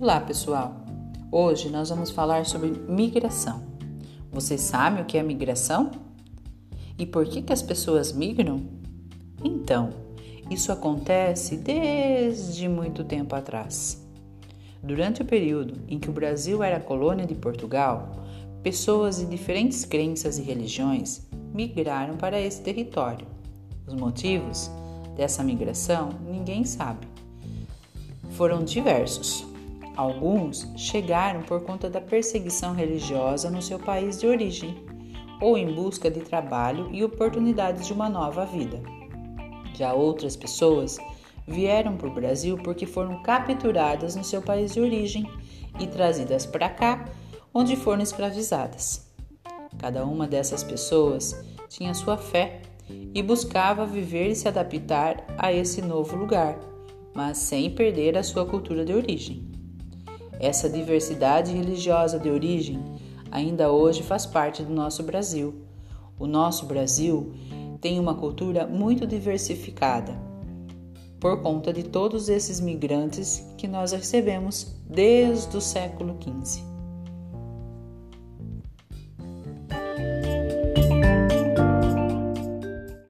Olá, pessoal! Hoje nós vamos falar sobre migração. Você sabe o que é migração? E por que, que as pessoas migram? Então, isso acontece desde muito tempo atrás. Durante o período em que o Brasil era colônia de Portugal, pessoas de diferentes crenças e religiões migraram para esse território. Os motivos dessa migração ninguém sabe. Foram diversos. Alguns chegaram por conta da perseguição religiosa no seu país de origem, ou em busca de trabalho e oportunidades de uma nova vida. Já outras pessoas vieram para o Brasil porque foram capturadas no seu país de origem e trazidas para cá, onde foram escravizadas. Cada uma dessas pessoas tinha sua fé e buscava viver e se adaptar a esse novo lugar, mas sem perder a sua cultura de origem. Essa diversidade religiosa de origem ainda hoje faz parte do nosso Brasil. O nosso Brasil tem uma cultura muito diversificada por conta de todos esses migrantes que nós recebemos desde o século XV.